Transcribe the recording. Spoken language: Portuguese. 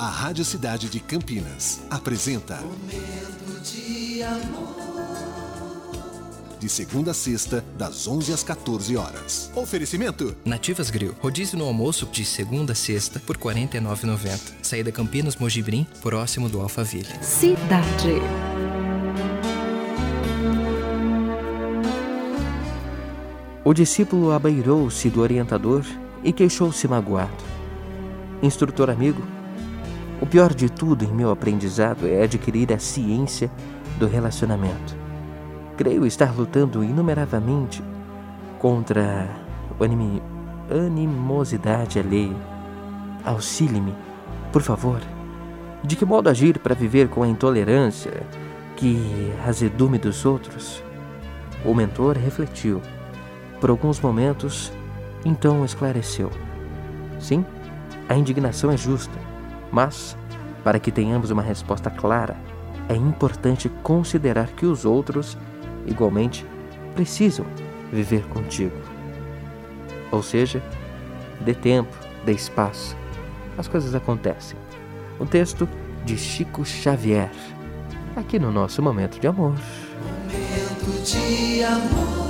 A Rádio Cidade de Campinas apresenta Momento de amor. De segunda a sexta, das 11 às 14 horas. Oferecimento: Nativas Grill. Rodízio no almoço de segunda a sexta por R$ 49,90. Saída Campinas Mojibrim, próximo do Alphaville. Cidade. O discípulo abeirou-se do orientador e queixou-se magoado. Instrutor amigo, o pior de tudo em meu aprendizado é adquirir a ciência do relacionamento. Creio estar lutando inumeravelmente contra a animosidade alheia. Auxilie-me, por favor. De que modo agir para viver com a intolerância que azedume dos outros? O mentor refletiu. Por alguns momentos, então esclareceu. Sim, a indignação é justa, mas, para que tenhamos uma resposta clara, é importante considerar que os outros, igualmente, precisam viver contigo. Ou seja, dê tempo, dê espaço. As coisas acontecem. Um texto de Chico Xavier, aqui no nosso Momento de Amor. Momento de amor.